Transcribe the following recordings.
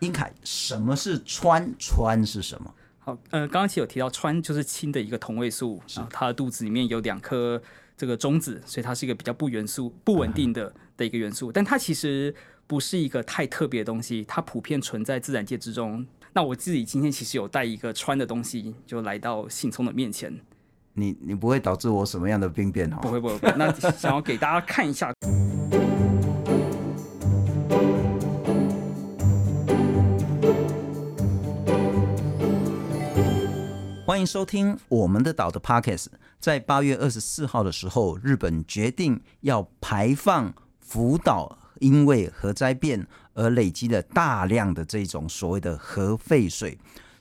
英凯，什么是氚？氚是什么？好，呃，刚刚其实有提到氚就是氢的一个同位素，是它的肚子里面有两颗这个中子，所以它是一个比较不元素、不稳定的的一个元素。嗯、但它其实不是一个太特别的东西，它普遍存在自然界之中。那我自己今天其实有带一个氚的东西，就来到信聪的面前。你你不会导致我什么样的病变哦？不会不会，不会，那想要给大家看一下。欢迎收听我们的岛的 Podcast。在八月二十四号的时候，日本决定要排放福岛，因为核灾变而累积了大量的这种所谓的核废水。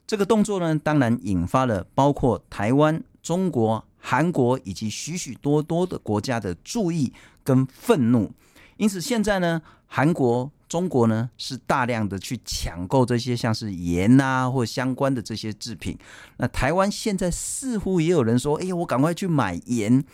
这个动作呢，当然引发了包括台湾。中国、韩国以及许许多多的国家的注意跟愤怒，因此现在呢，韩国、中国呢是大量的去抢购这些像是盐啊或相关的这些制品。那台湾现在似乎也有人说：“哎呀，我赶快去买盐。”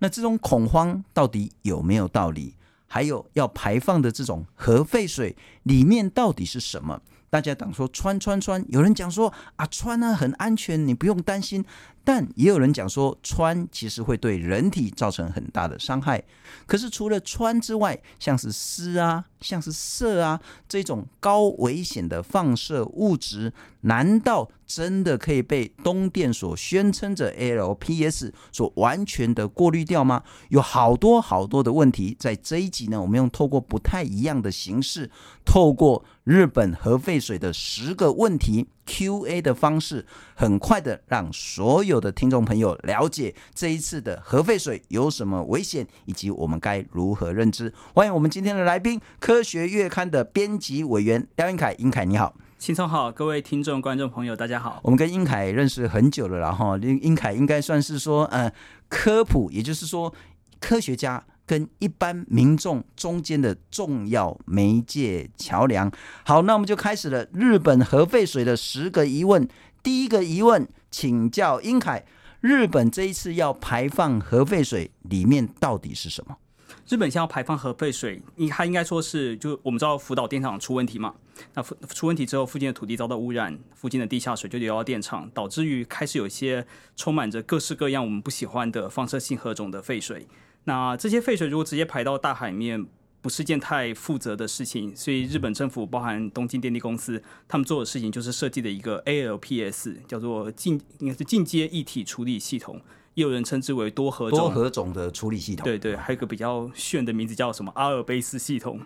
那这种恐慌到底有没有道理？还有要排放的这种核废水里面到底是什么？大家讲说穿穿穿，有人讲说啊穿呢很安全，你不用担心。但也有人讲说，穿其实会对人体造成很大的伤害。可是除了穿之外，像是湿啊、像是銫啊这种高危险的放射物质，难道真的可以被东电所宣称的 LPS 所完全的过滤掉吗？有好多好多的问题，在这一集呢，我们用透过不太一样的形式，透过日本核废水的十个问题 Q&A 的方式，很快的让所有的听众朋友了解这一次的核废水有什么危险，以及我们该如何认知。欢迎我们今天的来宾，科学月刊的编辑委员廖英凯。英凯你好，信聪好，各位听众观众朋友大家好。我们跟英凯认识很久了，然后英英凯应该算是说，呃，科普，也就是说科学家。跟一般民众中间的重要媒介桥梁。好，那我们就开始了日本核废水的十个疑问。第一个疑问，请教英凯：日本这一次要排放核废水，里面到底是什么？日本现在要排放核废水，应它应该说是，就我们知道福岛电厂出问题嘛？那出出问题之后，附近的土地遭到污染，附近的地下水就流到电厂，导致于开始有一些充满着各式各样我们不喜欢的放射性核种的废水。那这些废水如果直接排到大海面，不是件太负责的事情。所以日本政府，包含东京电力公司，他们做的事情就是设计的一个 ALPS，叫做进应该是进阶一体处理系统，也有人称之为多核种多核种的处理系统。对对，还有一个比较炫的名字叫什么阿尔卑斯系统，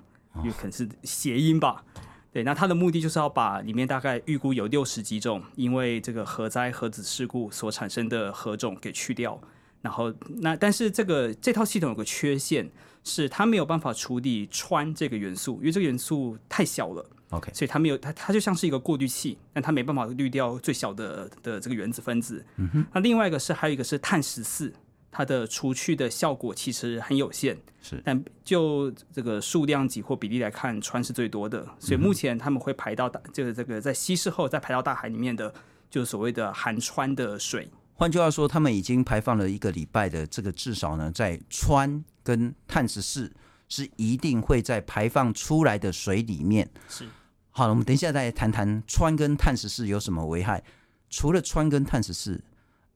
有可能是谐音吧。对，那它的目的就是要把里面大概预估有六十几种，因为这个核灾核子事故所产生的核种给去掉。然后，那但是这个这套系统有个缺陷，是它没有办法处理氚这个元素，因为这个元素太小了。OK，所以它没有它它就像是一个过滤器，但它没办法滤掉最小的的这个原子分子。嗯哼。那另外一个是还有一个是碳十四，它的除去的效果其实很有限。是。但就这个数量级或比例来看，氚是最多的。所以目前他们会排到大，就是这个在稀释后再排到大海里面的，就是所谓的含氚的水。换句话说，他们已经排放了一个礼拜的这个，至少呢，在氚跟碳十四是一定会在排放出来的水里面。是，好了，我们等一下再谈谈氚跟碳十四有什么危害。除了氚跟碳十四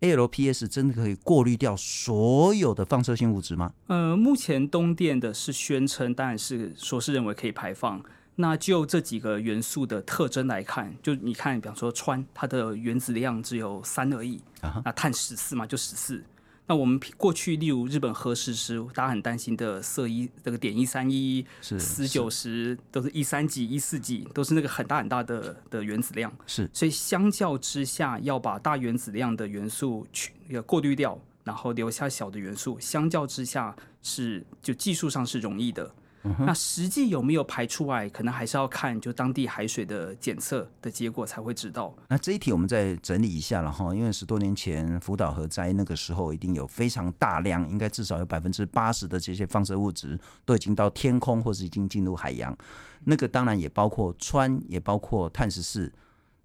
，ALPS 真的可以过滤掉所有的放射性物质吗？呃，目前东电的是宣称，当然是说是认为可以排放。那就这几个元素的特征来看，就你看，比方说氚，它的原子量只有三而已。Uh huh. 那碳十四嘛，就十四。那我们过去例如日本核实时，大家很担心的色一这个碘一三一、鍶九十都是一三几、一四几，都是那个很大很大的的原子量。是，所以相较之下，要把大原子量的元素去要过滤掉，然后留下小的元素，相较之下是就技术上是容易的。那实际有没有排出来，可能还是要看就当地海水的检测的结果才会知道。那这一题我们再整理一下了哈，因为十多年前福岛核灾那个时候，一定有非常大量，应该至少有百分之八十的这些放射物质都已经到天空或是已经进入海洋。那个当然也包括氚，也包括碳十四。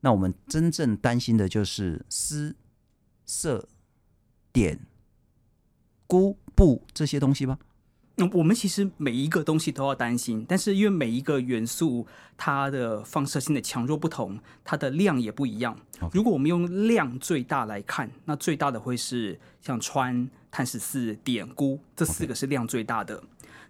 那我们真正担心的就是鍶、銫、碘、钴、布这些东西吧。那我们其实每一个东西都要担心，但是因为每一个元素它的放射性的强弱不同，它的量也不一样。如果我们用量最大来看，那最大的会是像氚、碳十四、碘、钴这四个是量最大的。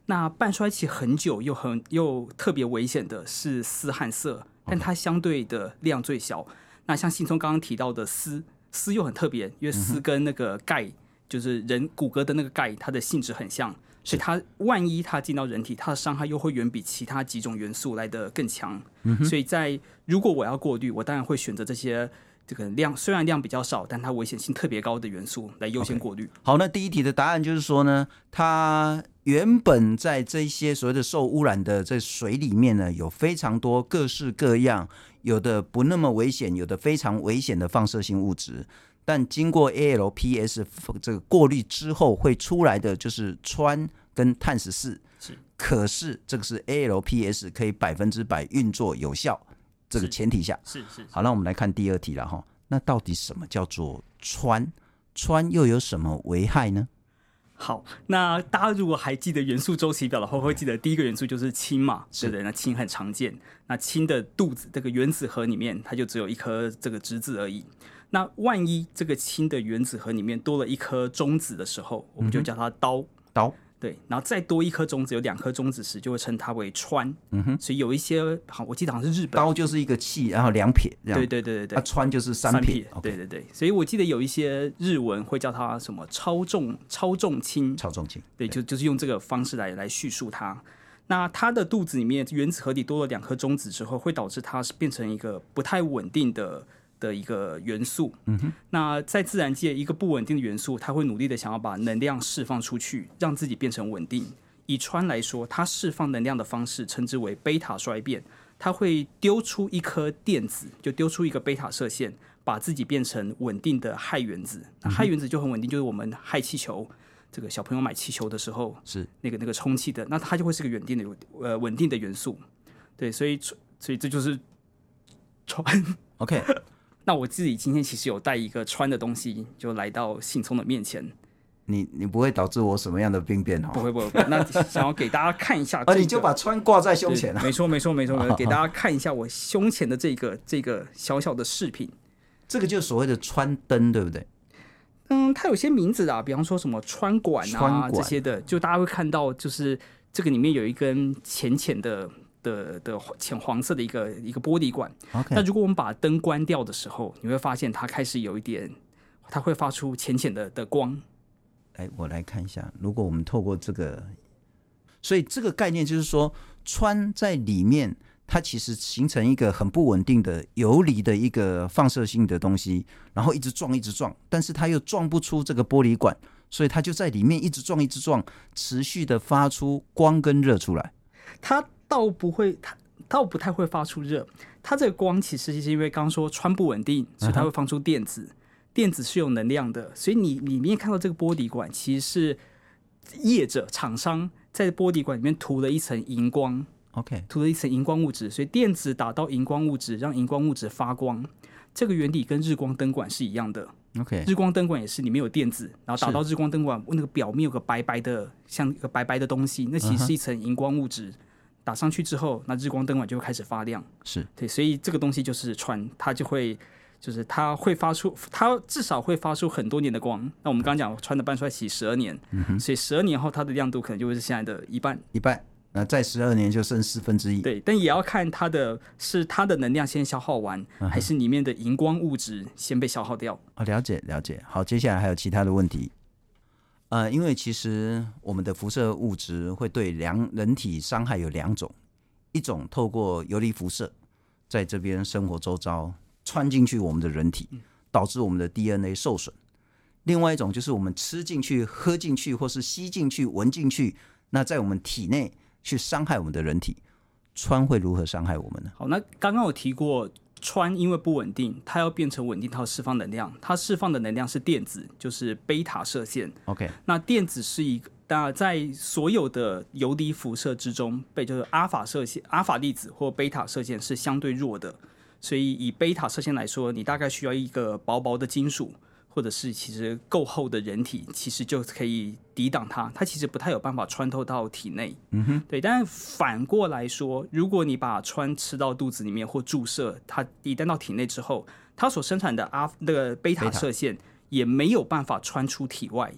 那半衰期很久又很又特别危险的是氚和色，但它相对的量最小。那像信聪刚刚提到的鍶，鍶又很特别，因为鍶跟那个钙，嗯、就是人骨骼的那个钙，它的性质很像。所以它万一它进到人体，它的伤害又会远比其他几种元素来的更强。嗯。所以在如果我要过滤，我当然会选择这些这个量虽然量比较少，但它危险性特别高的元素来优先过滤。Okay. 好，那第一题的答案就是说呢，它原本在这些所谓的受污染的这水里面呢，有非常多各式各样，有的不那么危险，有的非常危险的放射性物质。但经过 ALPS 这个过滤之后，会出来的就是氚跟碳十四。是，可是这个是 ALPS 可以百分之百运作有效，这个前提下。是是，是。好，那我们来看第二题了哈。那到底什么叫做氚？氚又有什么危害呢？好，那大家如果还记得元素周期表的话，会记得第一个元素就是氢嘛，对不对？那氢很常见。那氢的肚子这个原子核里面，它就只有一颗这个质子而已。那万一这个氢的原子核里面多了一颗中子的时候，我们就叫它氘。氘、嗯、对，然后再多一颗中子，有两颗中子时，就会称它为氚。嗯哼，所以有一些好，我记得好像是日本。刀就是一个气，然后两撇这样。对对对对对。它氚就是三撇。三撇 okay. 对对对，所以我记得有一些日文会叫它什么超重超重氢。超重氢。对，就就是用这个方式来来叙述它。那它的肚子里面原子核里多了两颗中子之后，会导致它是变成一个不太稳定的。的一个元素，嗯哼，那在自然界，一个不稳定的元素，它会努力的想要把能量释放出去，让自己变成稳定。以氚来说，它释放能量的方式称之为贝塔衰变，它会丢出一颗电子，就丢出一个贝塔射线，把自己变成稳定的氦原子。那氦原子就很稳定，就是我们氦气球，这个小朋友买气球的时候是那个那个充气的，那它就会是个稳定的呃稳定的元素。对，所以所以这就是氚。OK。那我自己今天其实有带一个穿的东西，就来到信聪的面前。你你不会导致我什么样的病变哦？不会不会，不会。那想要给大家看一下、啊、你就把穿挂在胸前了。没错没错没错，没错给大家看一下我胸前的这个这个小小的饰品。这个就是所谓的穿灯，对不对？嗯，它有些名字啊，比方说什么穿管啊这些的，就大家会看到，就是这个里面有一根浅浅的。的的浅黄色的一个一个玻璃管。那如果我们把灯关掉的时候，你会发现它开始有一点，它会发出浅浅的的光。哎，我来看一下，如果我们透过这个，所以这个概念就是说，穿在里面，它其实形成一个很不稳定的游离的一个放射性的东西，然后一直撞一直撞，但是它又撞不出这个玻璃管，所以它就在里面一直撞一直撞，持续的发出光跟热出来。它。倒不会，它倒不太会发出热。它这个光其实是因为刚刚说穿不稳定，所以它会放出电子。Uh-huh. 电子是有能量的，所以你里面看到这个玻璃管，其实是业者厂商在玻璃管里面涂了一层荧光。OK，涂了一层荧光物质，所以电子打到荧光物质，让荧光物质发光。这个原理跟日光灯管是一样的。OK，日光灯管也是里面有电子，然后打到日光灯管，那个表面有个白白的，像一个白白的东西，那其实是一层荧光物质。Uh-huh. 打上去之后，那日光灯管就会开始发亮。是对，所以这个东西就是穿，它就会，就是它会发出，它至少会发出很多年的光。那我们刚刚讲穿的半衰期十二年，嗯，所以十二年后它的亮度可能就会是现在的一半。一半，那再十二年就剩四分之一。对，但也要看它的是它的能量先消耗完，嗯，还是里面的荧光物质先被消耗掉。啊，了解了解。好，接下来还有其他的问题。呃，因为其实我们的辐射物质会对两人体伤害有两种，一种透过游离辐射在这边生活周遭穿进去我们的人体，导致我们的 DNA 受损；另外一种就是我们吃进去、喝进去，或是吸进去、闻进去，那在我们体内去伤害我们的人体。穿会如何伤害我们呢？好，那刚刚我提过。氚因为不稳定，它要变成稳定，它要释放能量。它释放的能量是电子，就是贝塔射线。OK，那电子是一个，那在所有的游离辐射之中，被就是阿法射线、阿法粒子或贝塔射线是相对弱的。所以以贝塔射线来说，你大概需要一个薄薄的金属，或者是其实够厚的人体，其实就可以抵挡它。它其实不太有办法穿透到体内。嗯哼，对。但反过来说，如果你把穿吃到肚子里面或注射，它一旦到体内之后，它所生产的阿那个贝塔射线也没有办法穿出体外。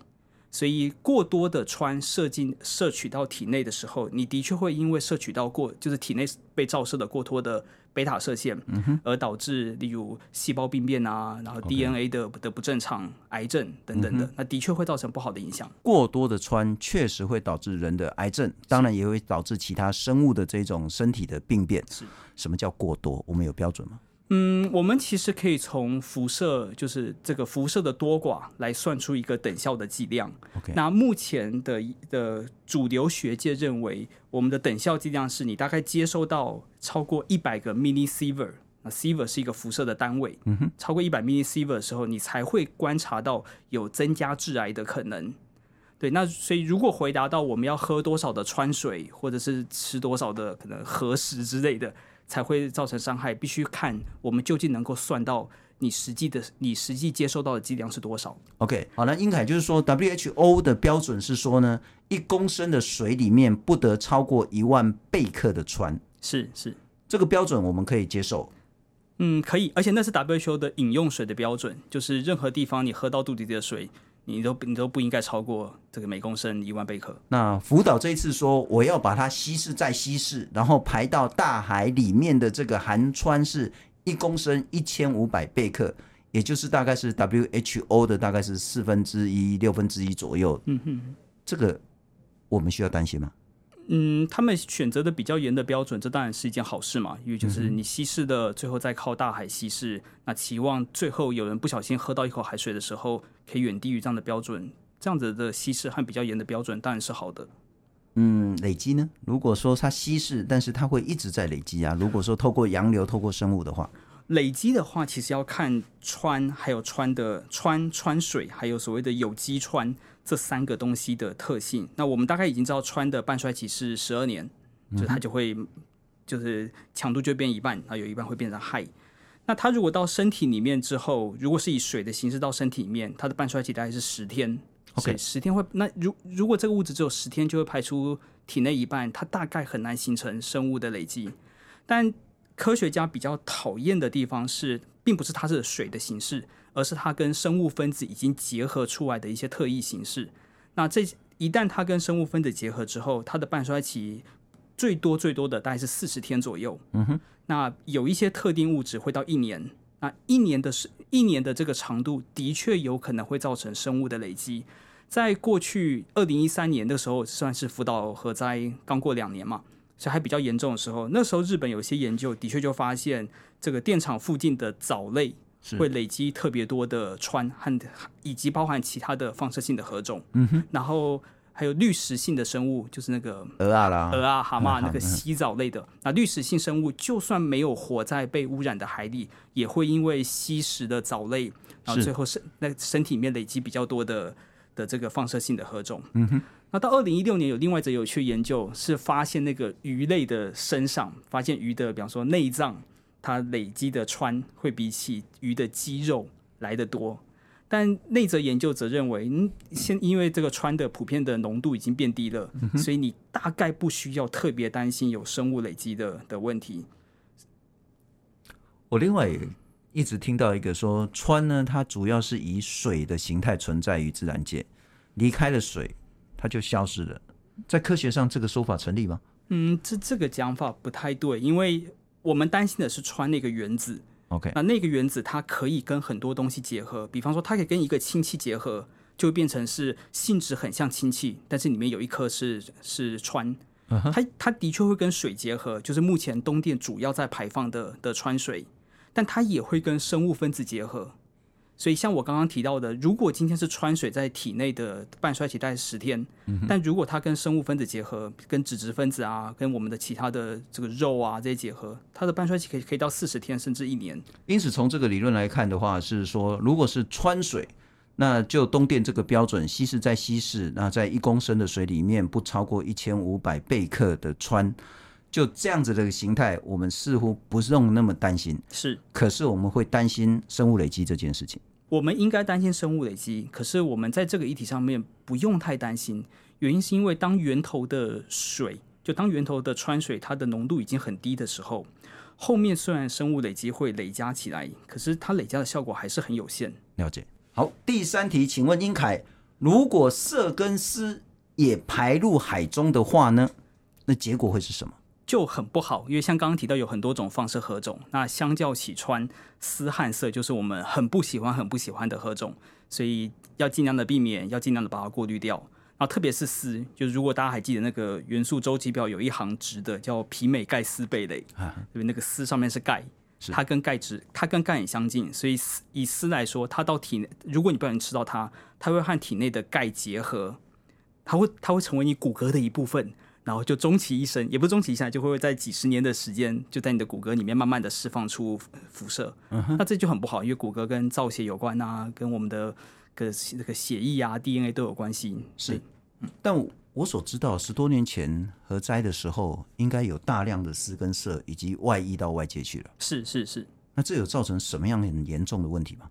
所以过多的穿射进摄取到体内的时候，你的确会因为摄取到过就是体内被照射的过多的贝塔射线，而导致例如细胞病变啊，然后 DNA 的的不正常、癌症等等的，那的确会造成不好的影响。过多的穿确实会导致人的癌症，当然也会导致其他生物的这种身体的病变。是，什么叫过多？我们有标准吗？嗯，我们其实可以从辐射，就是这个辐射的多寡来算出一个等效的剂量。那目前的的主流学界认为，我们的等效剂量是你大概接收到超过一百个 millisievert，那 sievert 是一个辐射的单位。超过一百 millisievert 的时候，你才会观察到有增加致癌的可能。对，那所以如果回答到我们要喝多少的川水，或者是吃多少的可能核食之类的。才会造成伤害，必须看我们究竟能够算到你实际的、你实际接受到的剂量是多少。OK，好，那英凯就是说，WHO 的标准是说呢，一公升的水里面不得超过一万贝克的氚。是是，这个标准我们可以接受。嗯，可以，而且那是 WHO 的饮用水的标准，就是任何地方你喝到肚子里的水。你都你都不应该超过这个每公升一万贝克。那福岛这一次说，我要把它稀释再稀释，然后排到大海里面的这个含氚是一公升一千五百贝克，也就是大概是 WHO 的大概是四分之一六分之一左右。嗯哼，这个我们需要担心吗？嗯，他们选择的比较严的标准，这当然是一件好事嘛，因为就是你稀释的最后再靠大海稀释，那期望最后有人不小心喝到一口海水的时候，可以远低于这样的标准，这样子的稀释和比较严的标准当然是好的。嗯，累积呢？如果说它稀释，但是它会一直在累积啊。如果说透过洋流、透过生物的话，累积的话，其实要看氚，还有氚的氚氚水，还有所谓的有机氚。这三个东西的特性，那我们大概已经知道，氚的半衰期是十二年，就它就会就是强度就变一半，啊，有一半会变成氦。那它如果到身体里面之后，如果是以水的形式到身体里面，它的半衰期大概是十天。OK，十天会那如如果这个物质只有十天就会排出体内一半，它大概很难形成生物的累积。但科学家比较讨厌的地方是，并不是它是水的形式。而是它跟生物分子已经结合出来的一些特异形式。那这一旦它跟生物分子结合之后，它的半衰期最多最多的大概是四十天左右。嗯哼。那有一些特定物质会到一年。那一年的是一年的这个长度，的确有可能会造成生物的累积。在过去二零一三年的时候，算是福岛核灾刚过两年嘛，所以还比较严重的时候，那时候日本有些研究的确就发现，这个电厂附近的藻类。会累积特别多的氚和以及包含其他的放射性的核种，嗯哼，然后还有滤食性的生物，就是那个鹅啊啦，鹅啊、蛤蟆那个洗澡类的。嗯、那滤食性生物就算没有活在被污染的海里，也会因为吸食的藻类，然后最后身那身体里面累积比较多的的这个放射性的核种。嗯哼，那到二零一六年有另外一则有趣研究，是发现那个鱼类的身上发现鱼的，比方说内脏。它累积的川会比起鱼的肌肉来得多，但那则研究则认为，嗯，现因为这个氚的普遍的浓度已经变低了，嗯，所以你大概不需要特别担心有生物累积的的问题。我另外一直听到一个说，氚呢，它主要是以水的形态存在于自然界，离开了水，它就消失了。在科学上，这个说法成立吗？嗯，这这个讲法不太对，因为。我们担心的是氚那个原子，OK，那那个原子它可以跟很多东西结合，比方说它可以跟一个氢气结合，就会变成是性质很像氢气，但是里面有一颗是是氚。Uh -huh. 它它的确会跟水结合，就是目前东电主要在排放的的氚水，但它也会跟生物分子结合。所以，像我刚刚提到的，如果今天是穿水在体内的半衰期大概十天，嗯，但如果它跟生物分子结合，跟脂质分子啊，跟我们的其他的这个肉啊这些结合，它的半衰期可以可以到四十天甚至一年。因此，从这个理论来看的话，是说，如果是穿水，那就东电这个标准，稀释再稀释，那在一公升的水里面不超过一千五百贝克的氚。就这样子的形态，我们似乎不用那么担心。是，可是我们会担心生物累积这件事情。我们应该担心生物累积，可是我们在这个议题上面不用太担心。原因是因为当源头的水，就当源头的川水，它的浓度已经很低的时候，后面虽然生物累积会累加起来，可是它累加的效果还是很有限。了解。好，第三题，请问英凯，如果色跟湿也排入海中的话呢？那结果会是什么？就很不好，因为像刚刚提到有很多种放射核种，那相较起穿丝和色，就是我们很不喜欢、很不喜欢的核种，所以要尽量的避免，要尽量的把它过滤掉。然后特别是丝，就是如果大家还记得那个元素周期表有一行直的叫皮美钙丝贝类，因为那个丝上面是钙，它跟钙质它跟钙很相近，所以以丝来说，它到体内，如果你不小心吃到它，它会和体内的钙结合，它会它会成为你骨骼的一部分。然后就终其一生，也不是终其一生，就会在几十年的时间，就在你的骨骼里面慢慢的释放出辐射。嗯哼，那这就很不好，因为骨骼跟造血有关啊，跟我们的个那个血液啊、DNA 都有关系。是，嗯，但我所知道，十多年前核灾的时候，应该有大量的丝跟涩已经外溢到外界去了。是是是。那这有造成什么样很严重的问题吗？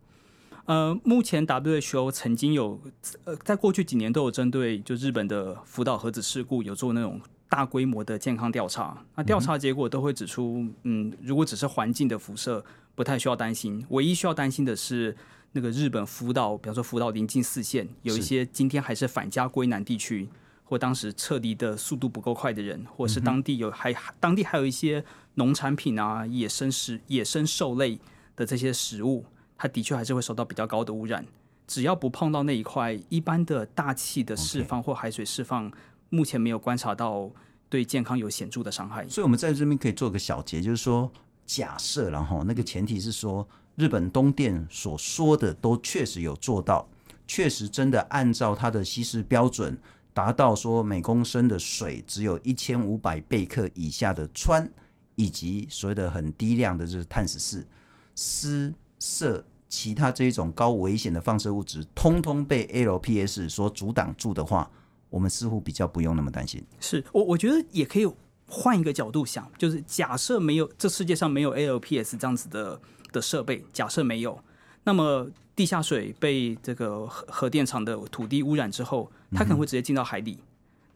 呃，目前 WHO 曾经有呃，在过去几年都有针对就日本的福岛核子事故有做那种大规模的健康调查。那调查结果都会指出，嗯，如果只是环境的辐射，不太需要担心。唯一需要担心的是那个日本福岛，比方说福岛临近四县，有一些今天还是返家归南地区，或当时撤离的速度不够快的人，或是当地有还当地还有一些农产品啊、野生食、野生兽类的这些食物。它的确还是会受到比较高的污染，只要不碰到那一块，一般的大气的释放或海水释放，目前没有观察到对健康有显著的伤害。所以，我们在这边可以做个小结，就是说，假设然后那个前提是说，日本东电所说的都确实有做到，确实真的按照它的稀释标准，达到说每公升的水只有一千五百贝克以下的氚，以及所谓的很低量的就是碳十四、鍶。涩其他这一种高危险的放射物质，通通被 LPS 所阻挡住的话，我们似乎比较不用那么担心。是我我觉得也可以换一个角度想，就是假设没有这世界上没有 LPS 这样子的的设备，假设没有，那么地下水被这个核核电厂的土地污染之后，它可能会直接进到海里。嗯、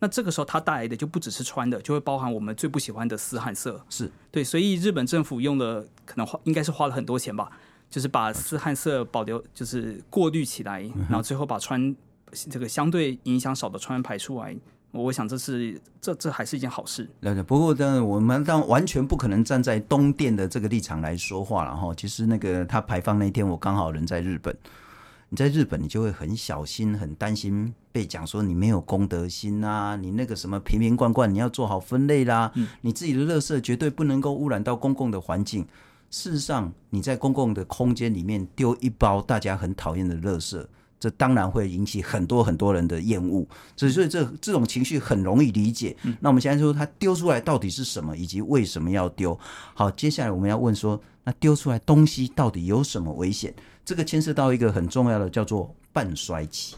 那这个时候它带来的就不只是穿的，就会包含我们最不喜欢的丝和色。是对，所以日本政府用了可能花应该是花了很多钱吧。就是把丝和色保留，就是过滤起来，然后最后把氚这个相对影响少的氚排出来。我想这是这这还是一件好事。不过当然我们当完全不可能站在东电的这个立场来说话了哈。其实那个它排放那天，我刚好人在日本。你在日本，你就会很小心、很担心被讲说你没有公德心啊，你那个什么瓶瓶罐罐你要做好分类啦，嗯、你自己的垃圾绝对不能够污染到公共的环境。事实上，你在公共的空间里面丢一包大家很讨厌的垃圾，这当然会引起很多很多人的厌恶。所以，所以这这种情绪很容易理解。那我们现在说，它丢出来到底是什么，以及为什么要丢？好，接下来我们要问说，那丢出来东西到底有什么危险？这个牵涉到一个很重要的，叫做半衰期。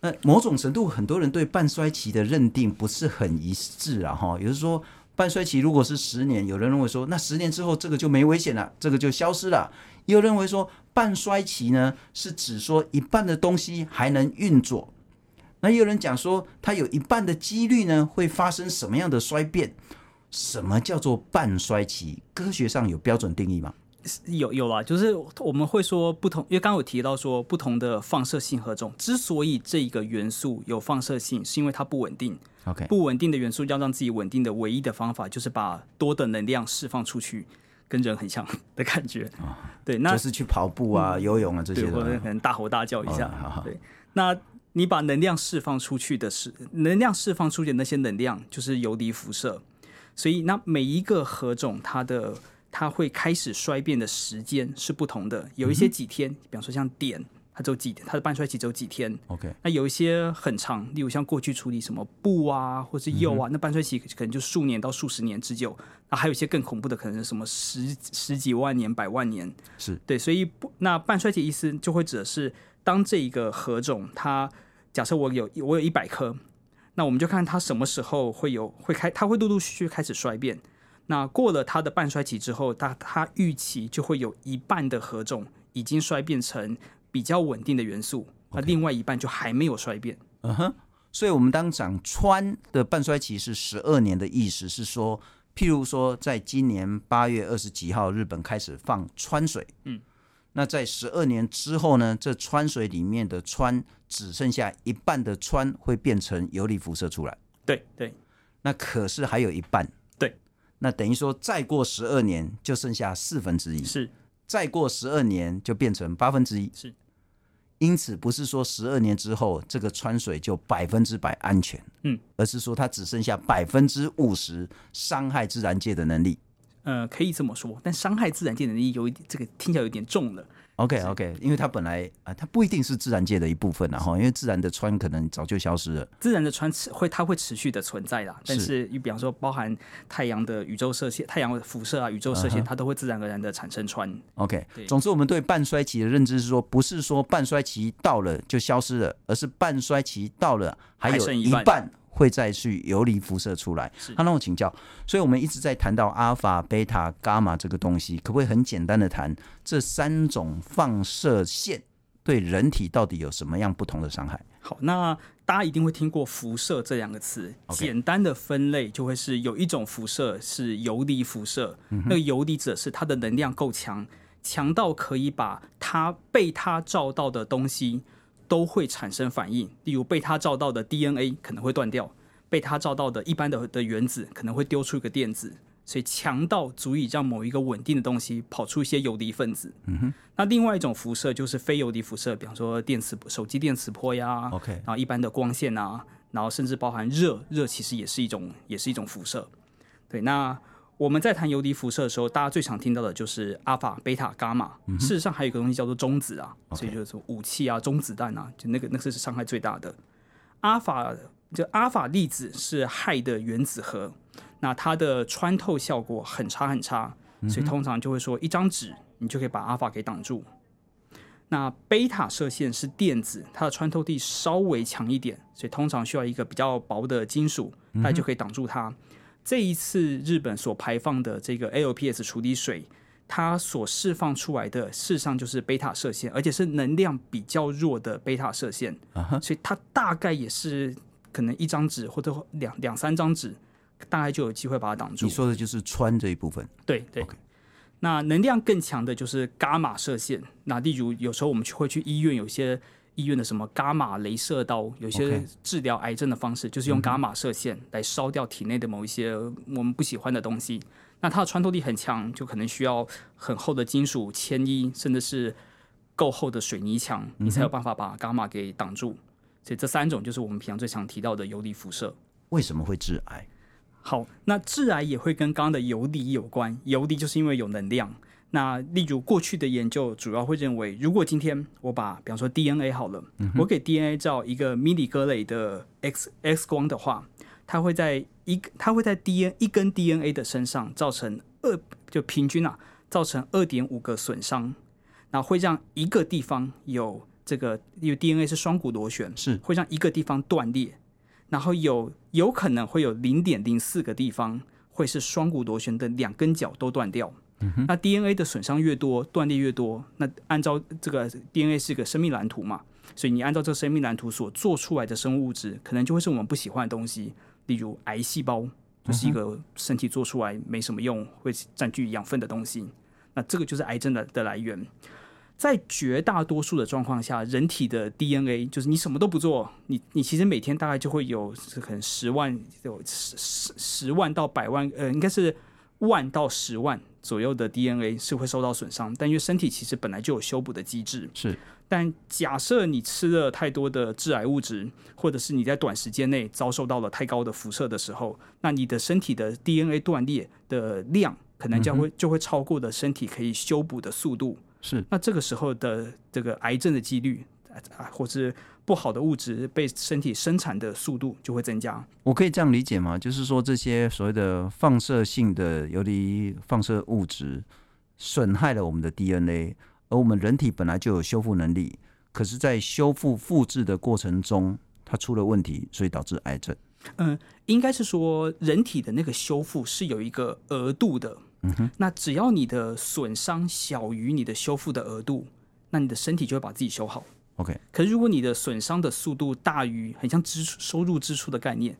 那某种程度，很多人对半衰期的认定不是很一致啊，哈，也就是说。半衰期如果是十年，有人认为说，那十年之后这个就没危险了，这个就消失了。也有认为说，半衰期呢是指说一半的东西还能运作。那也有人讲说，它有一半的几率呢会发生什么样的衰变？什么叫做半衰期？科学上有标准定义吗？有有啊，就是我们会说不同，因为刚刚有提到说不同的放射性核种，之所以这一个元素有放射性，是因为它不稳定。OK，不稳定的元素要让自己稳定的唯一的方法，就是把多的能量释放出去，跟人很像的感觉。哦、对，那就是去跑步啊、嗯、游泳啊这些，或者可能大吼大叫一下。哦、对，那你把能量释放出去的是能量释放出去的那些能量，就是游离辐射。所以，那每一个核种，它的它会开始衰变的时间是不同的，有一些几天，嗯、比方说像碘。它只有几天，它的半衰期只有几天。OK，那有一些很长，例如像过去处理什么布啊，或是釉啊，嗯、那半衰期可能就数年到数十年之久。那还有一些更恐怖的，可能是什么十十几万年、百万年。是对，所以不，那半衰期意思就会指的是，当这一个何种，它假设我有我有一百颗，那我们就看它什么时候会有会开，它会陆陆续续开始衰变。那过了它的半衰期之后，它它预期就会有一半的何种。已经衰变成比较稳定的元素，那另外一半就还没有衰变。嗯哼，所以我们当讲氚的半衰期是十二年的意思是说，譬如说在今年八月二十几号，日本开始放川水，嗯，那在十二年之后呢，这川水里面的川只剩下一半的川会变成游离辐射出来。对对，那可是还有一半。对，那等于说再过十二年就剩下四分之一。是，再过十二年就变成八分之一。是，因此不是说十二年之后这个川水就百分之百安全，嗯，而是说它只剩下百分之五十伤害自然界的能力。呃，可以这么说，但伤害自然界的能力有一点，这个听起来有点重了。OK OK，因为它本来啊，它不一定是自然界的一部分，然后因为自然的川可能早就消失了。自然的氚会它会持续的存在啦，但是你比方说包含太阳的宇宙射线、太阳的辐射啊、宇宙射线，它都会自然而然的产生川。OK，总之我们对半衰期的认知是说，不是说半衰期到了就消失了，而是半衰期到了还有一半。会再去游离辐射出来。他让我请教，所以我们一直在谈到阿尔法、贝塔、伽马这个东西，可不可以很简单的谈这三种放射线对人体到底有什么样不同的伤害？好，那大家一定会听过辐射这两个词。简单的分类就会是有一种辐射是游离辐射，嗯、那个游离者是它的能量够强，强到可以把它被它照到的东西。都会产生反应，例如被它照到的 DNA 可能会断掉，被它照到的一般的的原子可能会丢出一个电子，所以强到足以让某一个稳定的东西跑出一些游离分子。嗯哼。那另外一种辐射就是非游离辐射，比方说电磁手机电磁波呀，OK，然后一般的光线啊，然后甚至包含热，热其实也是一种也是一种辐射。对，那。我们在谈游离辐射的时候，大家最常听到的就是阿法、贝塔、伽马。事实上，还有一个东西叫做中子啊所以就是说武器啊、中子弹啊，就那个那个是伤害最大的。阿法就阿法粒子是氦的原子核，那它的穿透效果很差很差，所以通常就会说一张纸你就可以把阿法给挡住。那贝塔射线是电子，它的穿透力稍微强一点，所以通常需要一个比较薄的金属，它就可以挡住它。这一次日本所排放的这个 ALPS 处理水，它所释放出来的事实上就是贝塔射线，而且是能量比较弱的贝塔射线，uh-huh. 所以它大概也是可能一张纸或者两两三张纸，大概就有机会把它挡住。你说的就是穿这一部分，对对。那能量更强的就是伽马射线，那例如有时候我们去会去医院，有些。医院的什么伽马镭射刀，有些治疗癌症的方式，就是用伽马射线来烧掉体内的某一些我们不喜欢的东西。那它的穿透力很强，就可能需要很厚的金属铅衣，甚至是够厚的水泥墙，你才有办法把伽马给挡住。所以这三种就是我们平常最常提到的游离辐射。为什么会致癌？好，那致癌也会跟刚刚的游离有关。游离就是因为有能量。那例如过去的研究主要会认为，如果今天我把比方说 DNA 好了，嗯、我给 DNA 照一个 mini 格雷的 X X 光的话，它会在一它会在 DNA 一根 DNA 的身上造成二就平均啊造成二点五个损伤，那会让一个地方有这个因为 DNA 是双股螺旋，是。会让一个地方断裂，然后有有可能会有零点零四个地方会是双股螺旋的两根脚都断掉。那 DNA 的损伤越多，断裂越多，那按照这个 DNA 是个生命蓝图嘛，所以你按照这个生命蓝图所做出来的生物物质，可能就会是我们不喜欢的东西，例如癌细胞，就是一个身体做出来没什么用，会占据养分的东西。那这个就是癌症的的来源。在绝大多数的状况下，人体的 DNA 就是你什么都不做，你你其实每天大概就会有可能十万有十十十万到百万，呃，应该是。万到十万左右的 DNA 是会受到损伤，但因为身体其实本来就有修补的机制。是，但假设你吃了太多的致癌物质，或者是你在短时间内遭受到了太高的辐射的时候，那你的身体的 DNA 断裂的量可能将会就会超过的身体可以修补的速度。是，那这个时候的这个癌症的几率啊，或是。不好的物质被身体生产的速度就会增加。我可以这样理解吗？就是说，这些所谓的放射性的游离放射物质损害了我们的 DNA，而我们人体本来就有修复能力，可是，在修复复制的过程中，它出了问题，所以导致癌症。嗯，应该是说，人体的那个修复是有一个额度的。嗯哼，那只要你的损伤小于你的修复的额度。那你的身体就会把自己修好。OK，可是如果你的损伤的速度大于，很像支出收入支出的概念，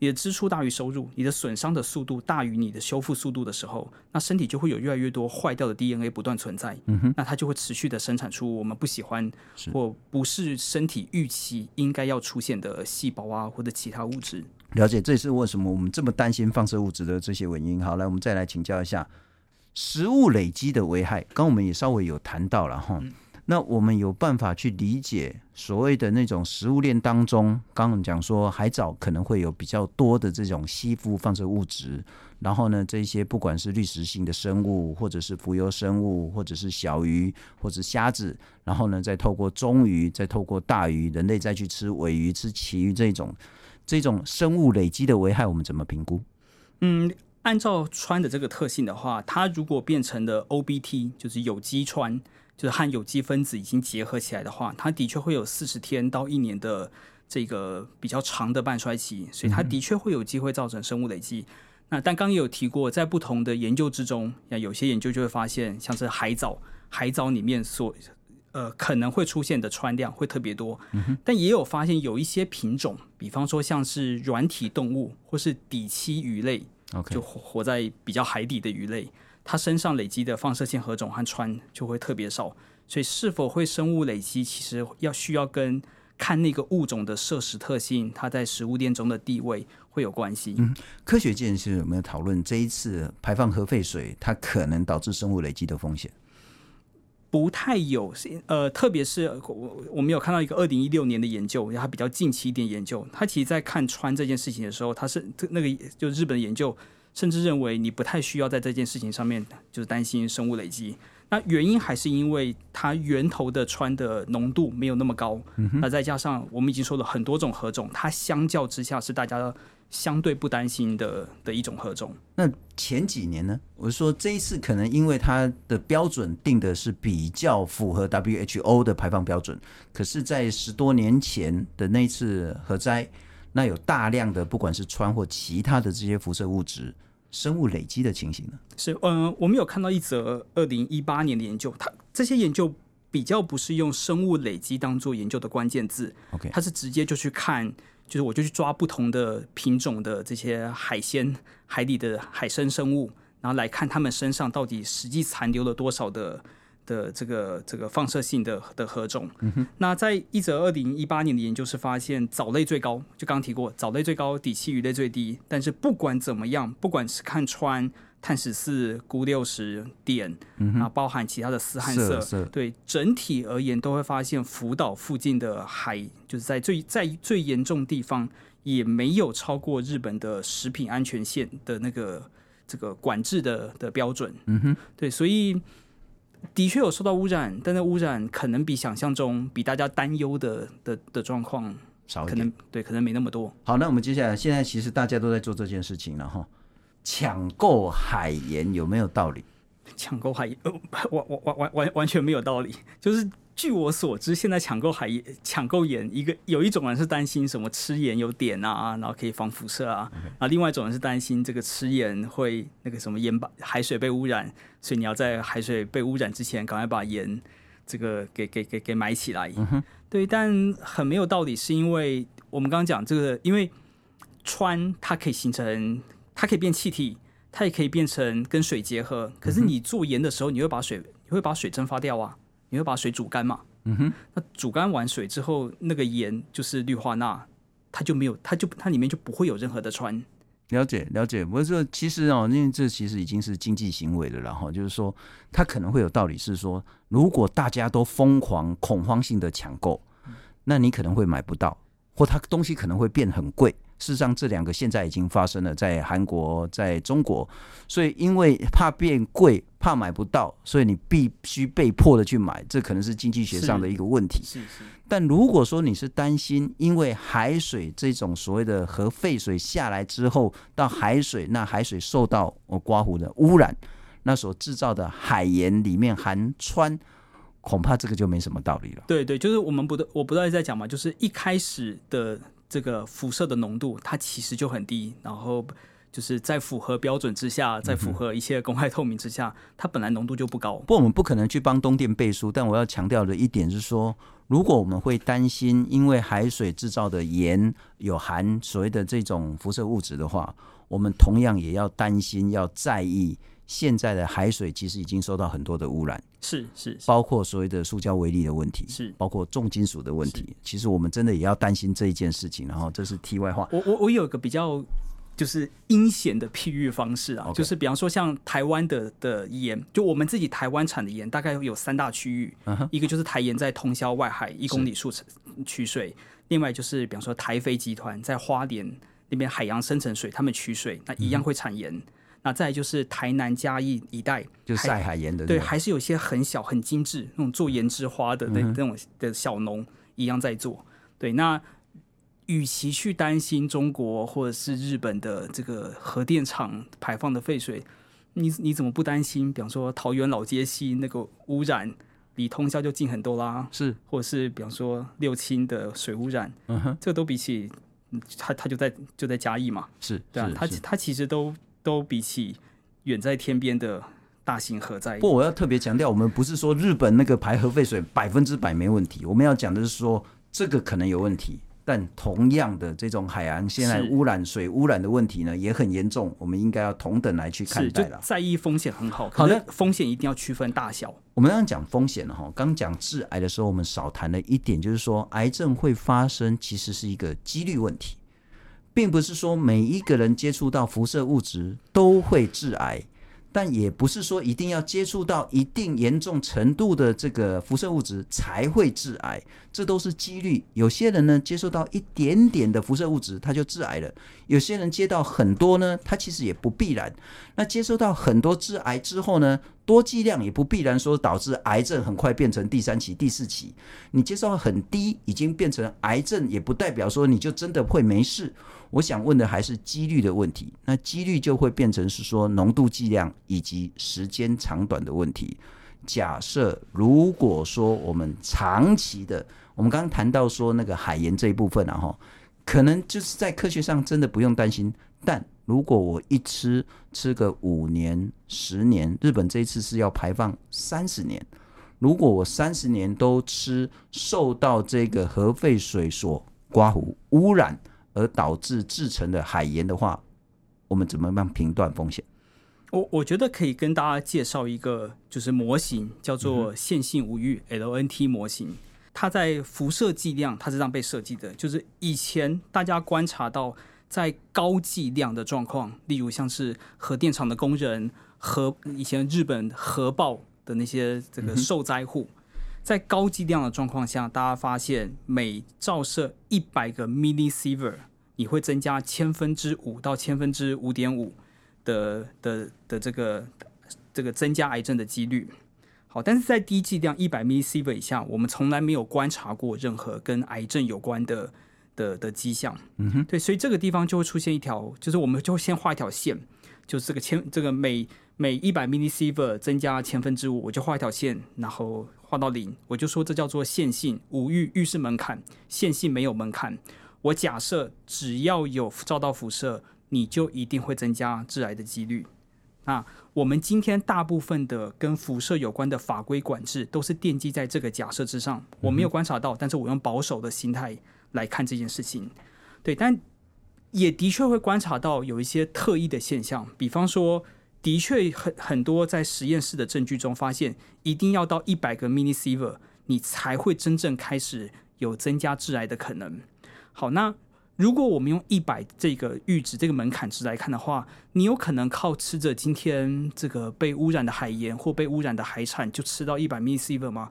你的支出大于收入，你的损伤的速度大于你的修复速度的时候，那身体就会有越来越多坏掉的 DNA 不断存在。嗯哼，那它就会持续的生产出我们不喜欢或不是身体预期应该要出现的细胞啊，或者其他物质。了解，这也是为什么我们这么担心放射物质的这些原因。好，来，我们再来请教一下食物累积的危害。刚我们也稍微有谈到了哈。嗯那我们有办法去理解所谓的那种食物链当中，刚刚讲说海藻可能会有比较多的这种吸附放射物质，然后呢，这些不管是滤食性的生物，或者是浮游生物，或者是小鱼，或者是虾子，然后呢，再透过中鱼，再透过大鱼，人类再去吃尾鱼、吃旗鱼这种这种生物累积的危害，我们怎么评估？嗯，按照氚的这个特性的话，它如果变成了 OBT，就是有机氚。就是和有机分子已经结合起来的话，它的确会有四十天到一年的这个比较长的半衰期，所以它的确会有机会造成生物累积。那但刚刚也有提过，在不同的研究之中，那有些研究就会发现，像是海藻，海藻里面所呃可能会出现的氚量会特别多。但也有发现有一些品种，比方说像是软体动物或是底栖鱼类，就活在比较海底的鱼类。它身上累积的放射性核种和氚就会特别少，所以是否会生物累积，其实要需要跟看那个物种的摄食特性，它在食物链中的地位会有关系。嗯，科学界是有没有讨论这一次排放核废水，它可能导致生物累积的风险？不太有，呃，特别是我我们有看到一个二零一六年的研究，它比较近期一点研究，它其实在看穿这件事情的时候，它是那个就日本研究。甚至认为你不太需要在这件事情上面就是担心生物累积，那原因还是因为它源头的氚的浓度没有那么高，嗯、那再加上我们已经说了很多种何种，它相较之下是大家相对不担心的的一种何种。那前几年呢？我是说这一次可能因为它的标准定的是比较符合 WHO 的排放标准，可是，在十多年前的那次核灾，那有大量的不管是氚或其他的这些辐射物质。生物累积的情形呢？是，嗯、呃，我们有看到一则二零一八年的研究，它这些研究比较不是用生物累积当做研究的关键字，OK，它是直接就去看，就是我就去抓不同的品种的这些海鲜、海里的海生生物，然后来看它们身上到底实际残留了多少的。的这个这个放射性的的核种，嗯，那在一则二零一八年的研究是发现藻类最高，就刚刚提过，藻类最高，底栖鱼类最低。但是不管怎么样，不管是看穿、碳十四、钴六十、碘，嗯，啊，包含其他的丝和涩，涩，对整体而言都会发现福岛附近的海，就是在最在最严重地方，也没有超过日本的食品安全线的那个这个管制的的标准。嗯哼，对，所以。的确有受到污染，但那污染可能比想象中、比大家担忧的的的状况少一点，可能对，可能没那么多。好，那我们接下来，现在其实大家都在做这件事情了哈。抢购海盐有没有道理？抢购海盐，呃，完完完完完完全没有道理，就是。据我所知，现在抢购海盐、抢购盐，一个有一种人是担心什么吃盐有碘啊，然后可以防辐射啊，啊，另外一种人是担心这个吃盐会那个什么盐把海水被污染，所以你要在海水被污染之前，赶快把盐这个给给给给埋起来。嗯、对，但很没有道理，是因为我们刚刚讲这个，因为氚它可以形成，它可以变气体，它也可以变成跟水结合，可是你做盐的时候，你会把水你会把水蒸发掉啊。你会把水煮干嘛？嗯哼，那煮干完水之后，那个盐就是氯化钠，它就没有，它就它里面就不会有任何的氚。了解了解，我是说其实哦，因为这其实已经是经济行为了，然后就是说，它可能会有道理是说，如果大家都疯狂恐慌性的抢购，那你可能会买不到，或它东西可能会变很贵。事实上，这两个现在已经发生了，在韩国，在中国。所以，因为怕变贵，怕买不到，所以你必须被迫的去买，这可能是经济学上的一个问题。是是。但如果说你是担心，因为海水这种所谓的核废水下来之后到海水，那海水受到我刮胡的污染，那所制造的海盐里面含氚，恐怕这个就没什么道理了。对对，就是我们不我不断在讲嘛，就是一开始的。这个辐射的浓度，它其实就很低，然后就是在符合标准之下，在符合一切公开透明之下，它本来浓度就不高。不过我们不可能去帮东电背书，但我要强调的一点是说，如果我们会担心因为海水制造的盐有含所谓的这种辐射物质的话，我们同样也要担心，要在意。现在的海水其实已经受到很多的污染，是是，包括所谓的塑胶微粒的问题，是包括重金属的问题。其实我们真的也要担心这一件事情。然后这是题外话。我我我有一个比较就是阴险的譬喻方式啊.就是比方说像台湾的的盐，就我们自己台湾产的盐，大概有三大区域，uh huh. 一个就是台盐在通霄外海一公里处取水，另外就是比方说台肥集团在花莲那边海洋深层水，他们取水，那一样会产盐。Uh. 那再就是台南嘉义一带，就晒海盐的，对，还是有些很小很精致那种做盐之花的那那种的小农一样在做。对，那与其去担心中国或者是日本的这个核电厂排放的废水，你你怎么不担心？比方说桃园老街西那个污染，离通宵就近很多啦。是，或者是比方说六轻的水污染，嗯哼，这个都比起他他就在就在嘉义嘛。是，对啊，他他其实都。都比起远在天边的大型核灾。不，我要特别强调，我们不是说日本那个排核废水百分之百没问题，我们要讲的是说这个可能有问题，但同样的这种海洋现在污染水污染的问题呢也很严重，我们应该要同等来去看待了。在意风险很好，好的，风险一定要区分大小。我们刚刚讲风险哈，刚讲致癌的时候，我们少谈了一点，就是说癌症会发生，其实是一个几率问题。并不是说每一个人接触到辐射物质都会致癌，但也不是说一定要接触到一定严重程度的这个辐射物质才会致癌，这都是几率。有些人呢，接受到一点点的辐射物质他就致癌了，有些人接到很多呢，他其实也不必然。那接受到很多致癌之后呢，多剂量也不必然说导致癌症很快变成第三期、第四期。你接受很低，已经变成癌症，也不代表说你就真的会没事。我想问的还是几率的问题，那几率就会变成是说浓度剂量以及时间长短的问题。假设如果说我们长期的，我们刚刚谈到说那个海盐这一部分然后可能就是在科学上真的不用担心。但如果我一吃吃个五年、十年，日本这一次是要排放三十年，如果我三十年都吃受到这个核废水所刮胡污染。而导致制成的海盐的话，我们怎么样评断风险？我我觉得可以跟大家介绍一个就是模型，叫做线性无虞 LNT 模型。它在辐射剂量，它是这样被设计的，就是以前大家观察到在高剂量的状况，例如像是核电厂的工人和以前日本核爆的那些这个受灾户。在高剂量的状况下，大家发现每照射一百个 millisievert，你会增加千分之五到千分之五点五的的的这个这个增加癌症的几率。好，但是在低剂量一百 millisievert 以下，我们从来没有观察过任何跟癌症有关的的的迹象。嗯哼，对，所以这个地方就会出现一条，就是我们就先画一条线，就是这个千这个每每一百 millisievert 增加千分之五，我就画一条线，然后。画到零，我就说这叫做线性无虞，虞是门槛，线性没有门槛。我假设只要有照到辐射，你就一定会增加致癌的几率。那我们今天大部分的跟辐射有关的法规管制，都是奠基在这个假设之上。我没有观察到，但是我用保守的心态来看这件事情。对，但也的确会观察到有一些特异的现象，比方说。的确，很很多在实验室的证据中发现，一定要到一百个 millisievert，你才会真正开始有增加致癌的可能。好，那如果我们用一百这个阈值这个门槛值来看的话，你有可能靠吃着今天这个被污染的海盐或被污染的海产就吃到一百 millisievert 吗？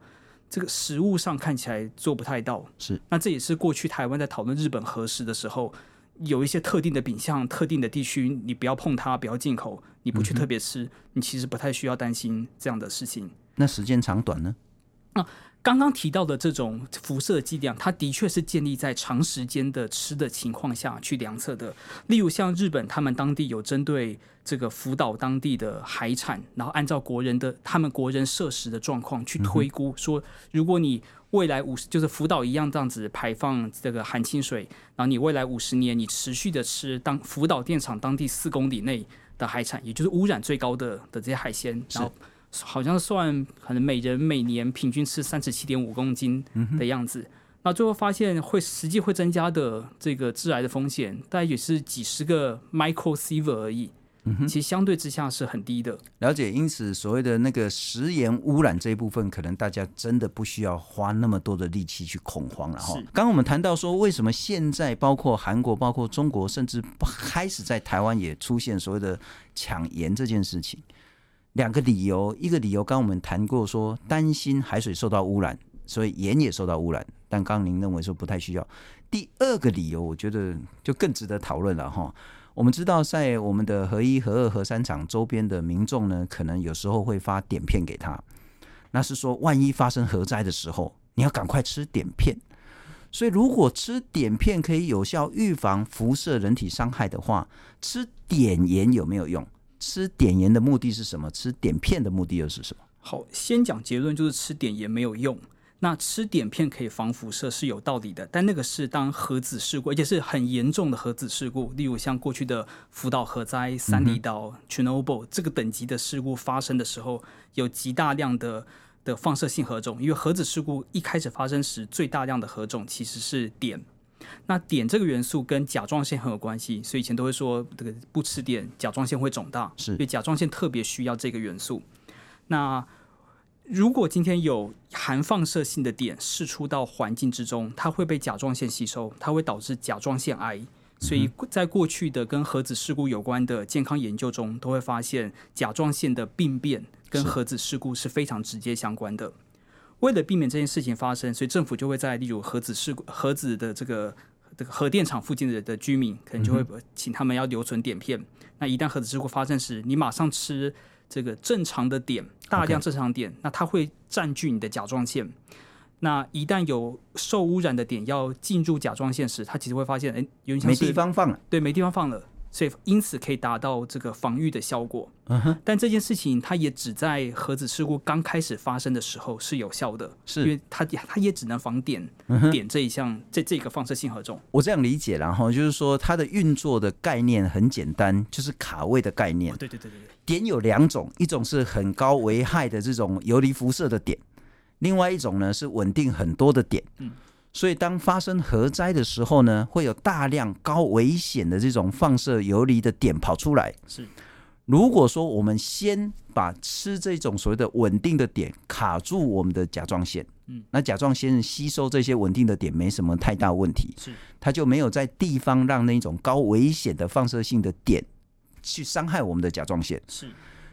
这个食物上看起来做不太到。是，那这也是过去台湾在讨论日本核食的时候。有一些特定的品项、特定的地区，你不要碰它，不要进口，你不去特别吃，嗯、你其实不太需要担心这样的事情。那时间长短呢？啊，刚刚提到的这种辐射剂量，它的确是建立在长时间的吃的情况下去量测的。例如像日本，他们当地有针对这个福岛当地的海产，然后按照国人的他们国人摄食的状况去推估，说如果你未来五十就是福岛一样这样子排放这个含氢水，然后你未来五十年你持续的吃当福岛电厂当地四公里内的海产，也就是污染最高的的这些海鲜，然后。好像算可能每人每年平均吃三十七点五公斤的样子，嗯、那最后发现会实际会增加的这个致癌的风险，大概也是几十个 microsievert 而已，嗯，其实相对之下是很低的。了解，因此所谓的那个食盐污染这一部分，可能大家真的不需要花那么多的力气去恐慌了哈。刚刚我们谈到说，为什么现在包括韩国、包括中国，甚至开始在台湾也出现所谓的抢盐这件事情。两个理由，一个理由刚刚我们谈过，说担心海水受到污染，所以盐也受到污染。但刚刚您认为说不太需要。第二个理由，我觉得就更值得讨论了哈。我们知道，在我们的核一、核二、核三厂周边的民众呢，可能有时候会发碘片给他，那是说万一发生核灾的时候，你要赶快吃碘片。所以，如果吃碘片可以有效预防辐射人体伤害的话，吃碘盐有没有用？吃碘盐的目的是什么？吃碘片的目的又是什么？好，先讲结论，就是吃碘盐没有用。那吃碘片可以防辐射是有道理的，但那个是当核子事故，而且是很严重的核子事故，例如像过去的福岛核灾、三里岛、Chernobyl 这个等级的事故发生的时候，有极大量的的放射性核种。因为核子事故一开始发生时，最大量的核种其实是碘。那碘这个元素跟甲状腺很有关系，所以以前都会说这个不吃碘，甲状腺会肿大，是因为甲状腺特别需要这个元素。那如果今天有含放射性的碘释出到环境之中，它会被甲状腺吸收，它会导致甲状腺癌。所以在过去的跟核子事故有关的健康研究中，都会发现甲状腺的病变跟核子事故是非常直接相关的。为了避免这件事情发生，所以政府就会在例如核子事故、核子的这个这个核电厂附近的的居民，可能就会请他们要留存碘片。嗯、那一旦核子事故发生时，你马上吃这个正常的点，大量正常点.那它会占据你的甲状腺。那一旦有受污染的点要进入甲状腺时，它其实会发现，哎，有点像没地方放了，对，没地方放了。所以因此可以达到这个防御的效果嗯哼但这件事情它也只在核子事故刚开始发生的时候是有效的，是因为它它也只能防点点这一项这这个放射性核种。我这样理解，然后就是说它的运作的概念很简单，就是卡位的概念。对对对对对，点有两种，一种是很高危害的这种游离辐射的点，另外一种呢是稳定很多的点。嗯。所以，当发生核灾的时候呢，会有大量高危险的这种放射游离的点跑出来。是，如果说我们先把吃这种所谓的稳定的点卡住我们的甲状腺，嗯，那甲状腺吸收这些稳定的点没什么太大问题，是，它就没有在地方让那种高危险的放射性的点去伤害我们的甲状腺。是，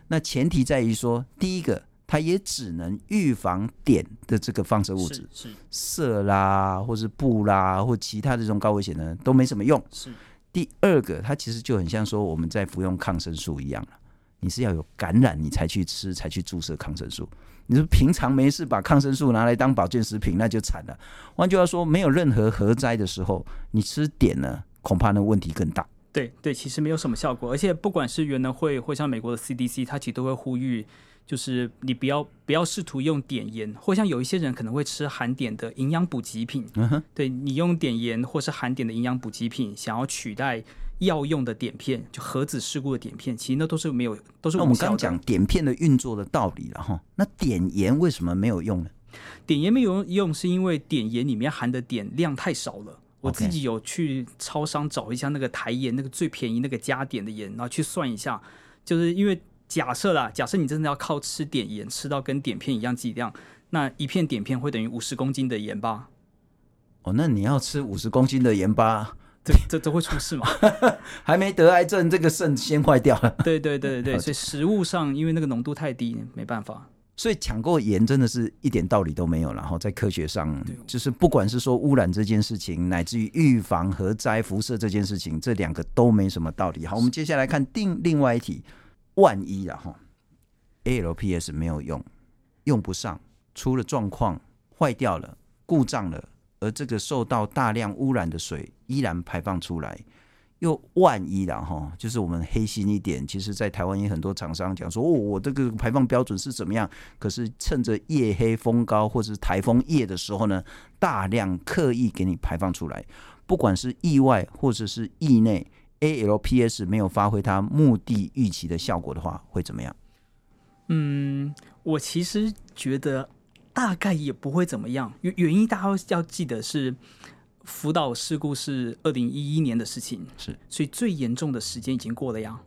那前提在于说，第一个。它也只能预防碘的这个放射物质，是色啦，或是布啦，或其他的这种高危险的都没什么用。是第二个，它其实就很像说我们在服用抗生素一样了，你是要有感染你才去吃，才去注射抗生素。你说平常没事把抗生素拿来当保健食品，那就惨了。换句话说，没有任何核灾的时候，你吃碘呢，恐怕那问题更大。对对，其实没有什么效果，而且不管是原能会或像美国的 CDC，它其实都会呼吁。就是你不要不要试图用碘盐，或像有一些人可能会吃含碘的营养补给品。嗯哼，对你用碘盐或是含碘的营养补给品，想要取代药用的碘片，就核子事故的碘片，其实那都是没有，都是我们刚刚讲碘片的运作的道理了哈，那碘盐为什么没有用呢？碘盐没有用，是因为碘盐里面含的碘量太少了。我自己有去超商找一下那个台盐，那个最便宜那个加碘的盐，然后去算一下，就是因为。假设啦，假设你真的要靠吃碘盐吃到跟碘片一样剂量，那一片碘片会等于五十公斤的盐巴。哦，那你要吃五十公斤的盐巴，这这都会出事吗？还没得癌症，这个肾先坏掉了。对对对对，所以食物上因为那个浓度太低，没办法。所以抢购盐真的是一点道理都没有。然后在科学上，就是不管是说污染这件事情，乃至于预防核灾辐射这件事情，这两个都没什么道理。好，我们接下来看另另外一题。万一啊哈，ALPS 没有用，用不上，出了状况，坏掉了、故障了，而这个受到大量污染的水依然排放出来。又万一了哈，就是我们黑心一点，其实，在台湾也很多厂商讲说，哦，我这个排放标准是怎么样？可是趁着夜黑风高或是台风夜的时候呢，大量刻意给你排放出来，不管是意外或者是意内，ALPS 没有发挥它目的预期的效果的话，会怎么样？嗯，我其实觉得大概也不会怎么样，原原因大家要记得是。福岛事故是二零一一年的事情，是，所以最严重的时间已经过了呀。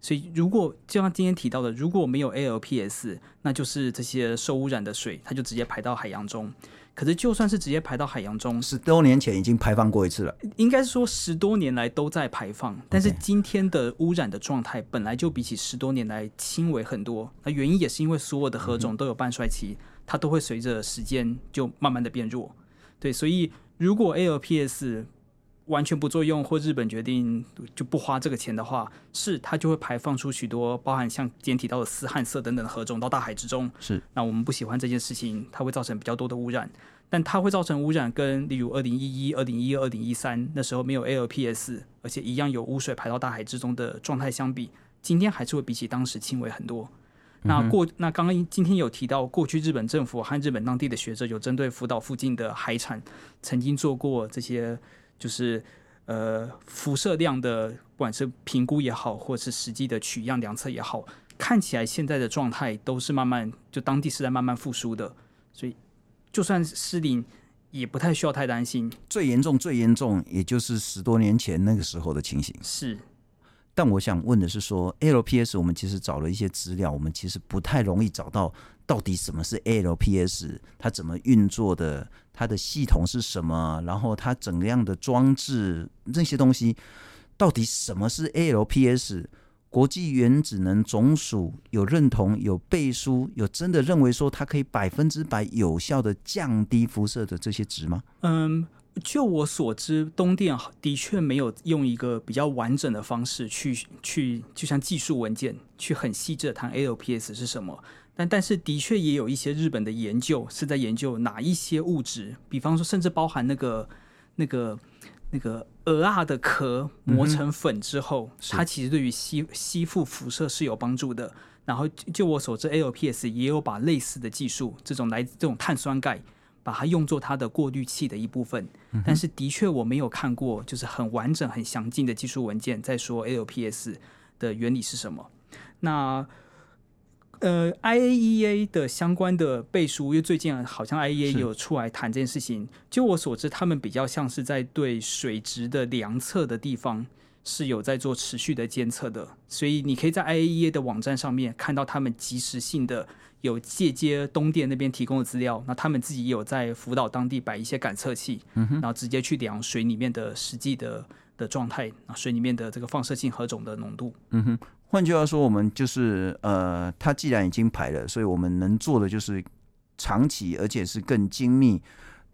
所以如果就像今天提到的，如果没有 ALPS，那就是这些受污染的水，它就直接排到海洋中。可是就算是直接排到海洋中，十多年前已经排放过一次了，应该是说十多年来都在排放。但是今天的污染的状态本来就比起十多年来轻微很多。那原因也是因为所有的核种都有半衰期，它都会随着时间就慢慢的变弱。对，所以。如果 ALPS 完全不作用，或日本决定就不花这个钱的话，是它就会排放出许多包含像今天提到的斯汉色等等的河种到大海之中。是，那我们不喜欢这件事情，它会造成比较多的污染。但它会造成污染，跟例如二零一一、二零一二、二零一三那时候没有 ALPS，而且一样有污水排到大海之中的状态相比，今天还是会比起当时轻微很多。那过那刚刚今天有提到，过去日本政府和日本当地的学者有针对福岛附近的海产曾经做过这些，就是呃辐射量的，不管是评估也好，或是实际的取样量测也好，看起来现在的状态都是慢慢就当地是在慢慢复苏的，所以就算失灵也不太需要太担心。最严重最严重，也就是十多年前那个时候的情形。是。但我想问的是说，说 ALPS，我们其实找了一些资料，我们其实不太容易找到到底什么是 ALPS，它怎么运作的，它的系统是什么，然后它怎样的装置这些东西，到底什么是 ALPS？国际原子能总署有认同、有背书、有真的认为说它可以百分之百有效的降低辐射的这些值吗？嗯。就我所知，东电的确没有用一个比较完整的方式去去，就像技术文件去很细致的谈 ALPS 是什么。但但是的确也有一些日本的研究是在研究哪一些物质，比方说甚至包含那个那个那个鹅啊的壳磨成粉之后，嗯、它其实对于吸吸附辐射是有帮助的。然后就我所知，ALPS 也有把类似的技术，这种来这种碳酸钙。把它用作它的过滤器的一部分，但是的确我没有看过，就是很完整、很详尽的技术文件在说 ALPS 的原理是什么。那呃，IAEA 的相关的背书，因为最近好像 IAEA 有出来谈这件事情。就我所知，他们比较像是在对水质的量测的地方是有在做持续的监测的，所以你可以在 IAEA 的网站上面看到他们及时性的。有借接东电那边提供的资料，那他们自己也有在福岛当地摆一些感测器，嗯，然后直接去量水里面的实际的的状态，啊，水里面的这个放射性核种的浓度。嗯哼，换句话说，我们就是呃，它既然已经排了，所以我们能做的就是长期，而且是更精密，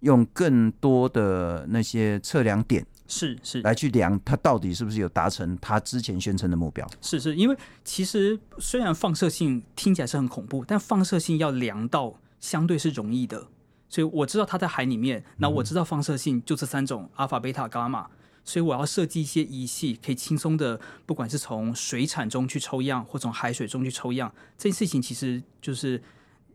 用更多的那些测量点。是是，来去量它到底是不是有达成它之前宣称的目标？是是，因为其实虽然放射性听起来是很恐怖，但放射性要量到相对是容易的。所以我知道它在海里面，那我知道放射性就这三种：阿法、贝塔、伽马。所以我要设计一些仪器，可以轻松的，不管是从水产中去抽样，或从海水中去抽样，这件事情其实就是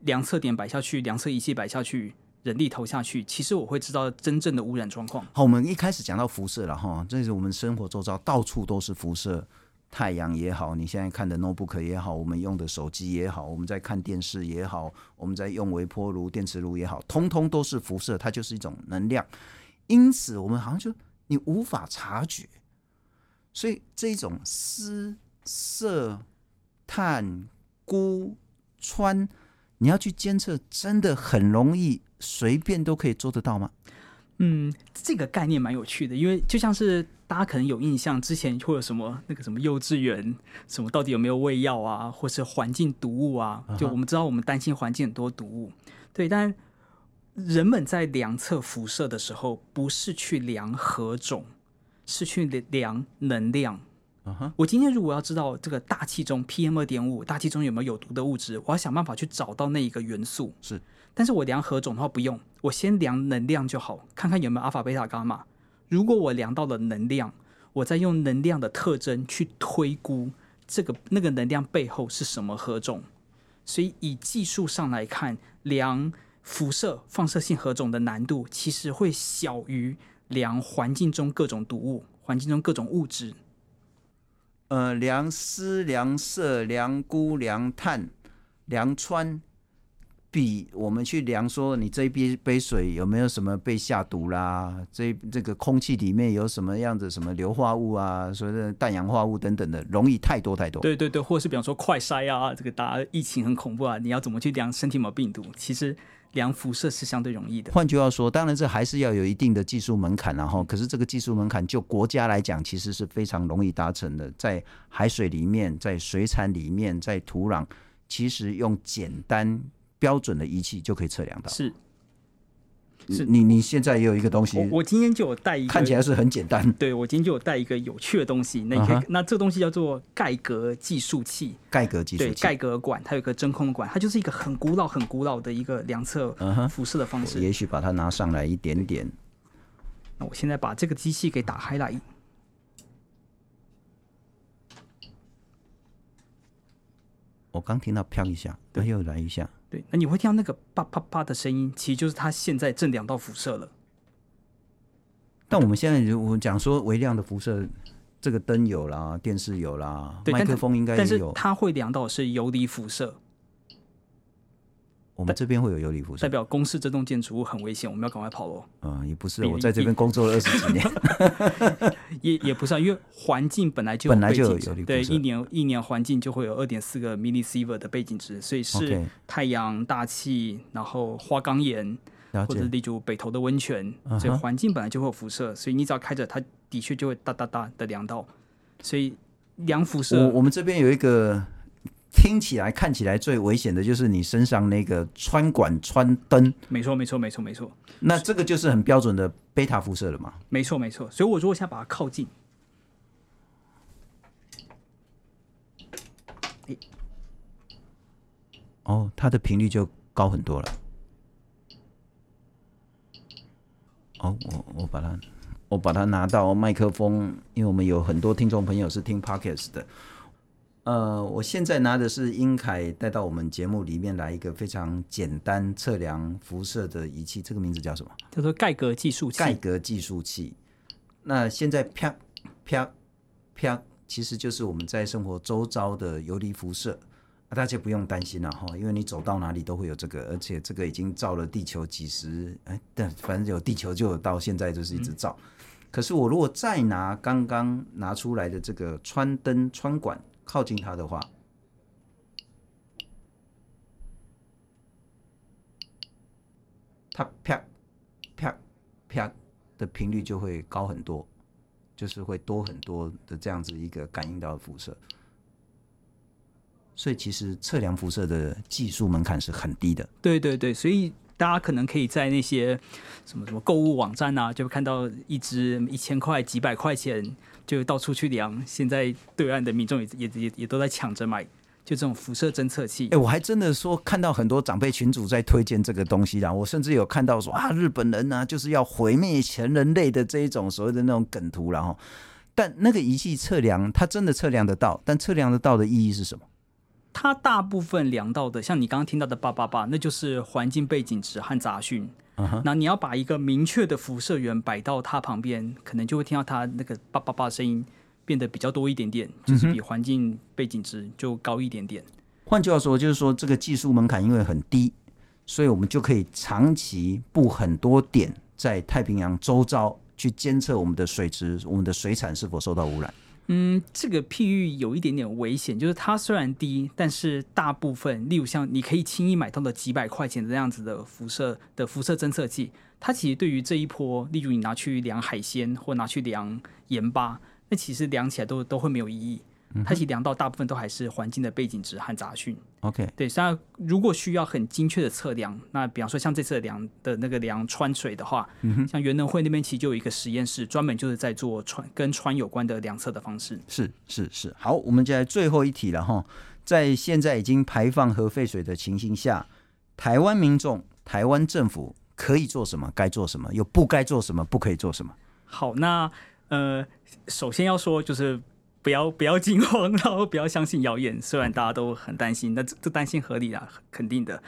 量测点摆下去，量测仪器摆下去。人力投下去，其实我会知道真正的污染状况。好，我们一开始讲到辐射了哈，这是我们生活周遭到处都是辐射，太阳也好，你现在看的 notebook 也好，我们用的手机也好，我们在看电视也好，我们在用微波炉、电磁炉也好，通通都是辐射，它就是一种能量。因此，我们好像就你无法察觉，所以这种湿、色、碳、鈷、氚，你要去监测，真的很容易。随便都可以做得到吗？嗯，这个概念蛮有趣的，因为就像是大家可能有印象，之前会有什么那个什么幼稚园，什么到底有没有喂药啊，或是环境毒物啊？就我们知道，我们担心环境很多毒物，对。但人们在量测辐射的时候，不是去量核种，是去量能量。Uh -huh. 我今天如果要知道这个大气中 PM 二点五，大气中有没有有毒的物质，我要想办法去找到那一个元素。是，但是我量何种的话不用，我先量能量就好，看看有没有阿法、贝塔、伽马。如果我量到了能量，我再用能量的特征去推估这个那个能量背后是什么何种。所以以技术上来看，量辐射放射性核种的难度其实会小于量环境中各种毒物、环境中各种物质。呃，量湿、量色、量钴、量碳、量氚，比我们去量说你这一杯杯水有没有什么被下毒啦？这这个空气里面有什么样子什么硫化物啊？所谓的氮氧化物等等的，容易太多太多。对对对，或者是比方说快筛啊，这个大家疫情很恐怖啊，你要怎么去量身体有没有病毒？其实。量辐射是相对容易的。换句话说，当然这还是要有一定的技术门槛，然后，可是这个技术门槛就国家来讲，其实是非常容易达成的。在海水里面，在水产里面，在土壤，其实用简单标准的仪器就可以测量到。是。是你你现在也有一个东西，我，我今天就有带一个，看起来是很简单。对，我今天就有带一个有趣的东西，那你可以，uh -huh. 那这个东西叫做盖格计数器。盖格计数器，对，盖格管，它有个真空管，它就是一个很古老、很古老的一个量测辐射的方式。Uh -huh. 也许把它拿上来一点点。那我现在把这个机器给打开来。我刚听到飘一下，对，又来一下。对，那你会听到那个啪啪啪的声音，其实就是它现在正两道辐射了。但我们现在我讲说微量的辐射，这个灯有啦，电视有啦，麦克风应该也有。但是它会量到是游离辐射。我们这边会有游离辐射，代表公司这栋建筑物很危险，我们要赶快跑喽。嗯，也不是，我在这边工作了二十几年，也也不是啊，因为环境本来就本来就有游离辐射，对，一年一年环境就会有二点四个 millisievert 的背景值，所以是太阳、大气，然后花岗岩，或者例如北投的温泉，所以环境本来就会有辐射，所以你只要开着，它的确就会哒哒哒的凉到，所以量辐射。我我们这边有一个。听起来、看起来最危险的就是你身上那个穿管穿灯。没错，没错，没错，没错。那这个就是很标准的贝塔辐射了嘛？没错，没错。所以，我如果现在把它靠近，哦，它的频率就高很多了。哦，我我把它我把它拿到麦克风，因为我们有很多听众朋友是听 Podcast 的。呃，我现在拿的是英凯带到我们节目里面来一个非常简单测量辐射的仪器，这个名字叫什么？叫做盖格计数器。盖格计数器。那现在啪啪啪，其实就是我们在生活周遭的游离辐射，啊，大家不用担心了哈，因为你走到哪里都会有这个，而且这个已经照了地球几十哎，但反正有地球就有到现在就是一直照。嗯。可是我如果再拿刚刚拿出来的这个穿灯穿管。靠近它的话，它啪啪啪的频率就会高很多，就是会多很多的这样子一个感应到的辐射。所以其实测量辐射的技术门槛是很低的。对对对，所以大家可能可以在那些什么什么购物网站啊，就会看到一支一千块、几百块钱。就到处去量，现在对岸的民众也也也也都在抢着买，就这种辐射侦测器。哎、我还真的说看到很多长辈群主在推荐这个东西啦，我甚至有看到说啊，日本人呢、就是要毁灭全人类的这一种所谓的那种梗图，然后，但那个仪器测量，它真的测量得到，但测量得到的意义是什么？它大部分量到的，像你刚刚听到的叭叭叭，那就是环境背景值和杂讯。那你要把一个明确的辐射源摆到它旁边，可能就会听到它那个叭叭叭声音变得比较多一点点，就是比环境背景值就高一点点。换句话说，就是说这个技术门槛因为很低，所以我们就可以长期布很多点在太平洋周遭去监测我们的水质、我们的水产是否受到污染。嗯，这个譬喻有一点点危险，就是它虽然低，但是大部分，例如像你可以轻易买到的几百块钱的这样子的辐射的辐射侦测器，它其实对于这一波，例如你拿去量海鲜或拿去量盐巴，那其实量起来都都会没有意义。它其实量到大部分都还是环境的背景值和杂讯。OK，对，像如果需要很精确的测量，那比方说像这次量的那个量穿水的话，嗯、像原能会那边其实就有一个实验室，专门就是在做穿跟穿有关的量测的方式。是是是，好，我们接下来最后一题了哈，在现在已经排放核废水的情形下，台湾民众、台湾政府可以做什么？该做什么？又不该做什么？不可以做什么？好，那呃，首先要说就是。不要不要惊慌，然后不要相信谣言。虽然大家都很担心，那这这担心合理啊，肯定的。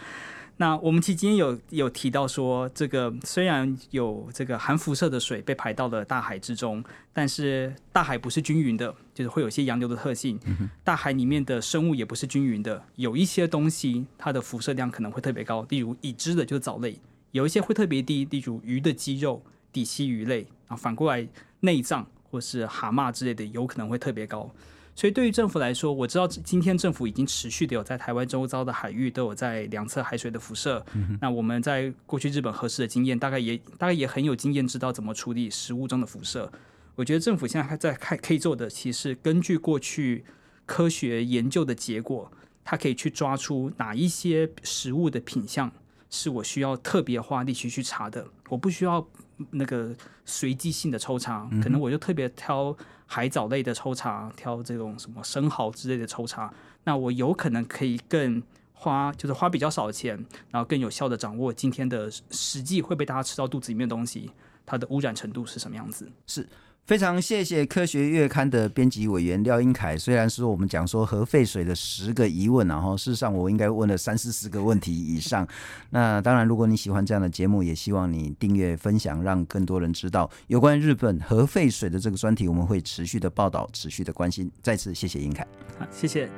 那我们其实今天有有提到说，这个虽然有这个含辐射的水被排到了大海之中，但是大海不是均匀的，就是会有一些洋流的特性。大海里面的生物也不是均匀的，有一些东西它的辐射量可能会特别高，例如已知的就是藻类；有一些会特别低，例如鱼的肌肉、底栖鱼类啊。反过来内脏。或是蛤蟆之类的，有可能会特别高。所以对于政府来说，我知道今天政府已经持续的有在台湾周遭的海域都有在量测海水的辐射。嗯、那我们在过去日本核试的经验，大概也大概也很有经验，知道怎么处理食物中的辐射。我觉得政府现在还在看可以做的，其实根据过去科学研究的结果，它可以去抓出哪一些食物的品相是我需要特别花力气去查的，我不需要。那个随机性的抽查，可能我就特别挑海藻类的抽查，挑这种什么生蚝之类的抽查，那我有可能可以更花，就是花比较少的钱，然后更有效的掌握今天的实际会被大家吃到肚子里面的东西，它的污染程度是什么样子？是。非常谢谢科学月刊的编辑委员廖英凯。虽然说我们讲说核废水的十个疑问，然后事实上我应该问了三四十个问题以上。那当然，如果你喜欢这样的节目，也希望你订阅分享，让更多人知道有关日本核废水的这个专题。我们会持续的报道，持续的关心。再次谢谢英凯，好，谢谢。